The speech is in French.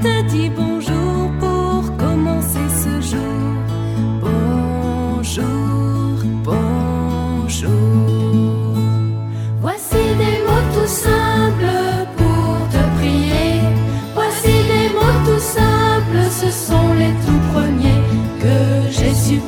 te dis bonjour pour commencer ce jour. Bonjour, bonjour. Voici des mots tout simples pour te prier. Voici des mots tout simples, ce sont les tout premiers que j'ai su.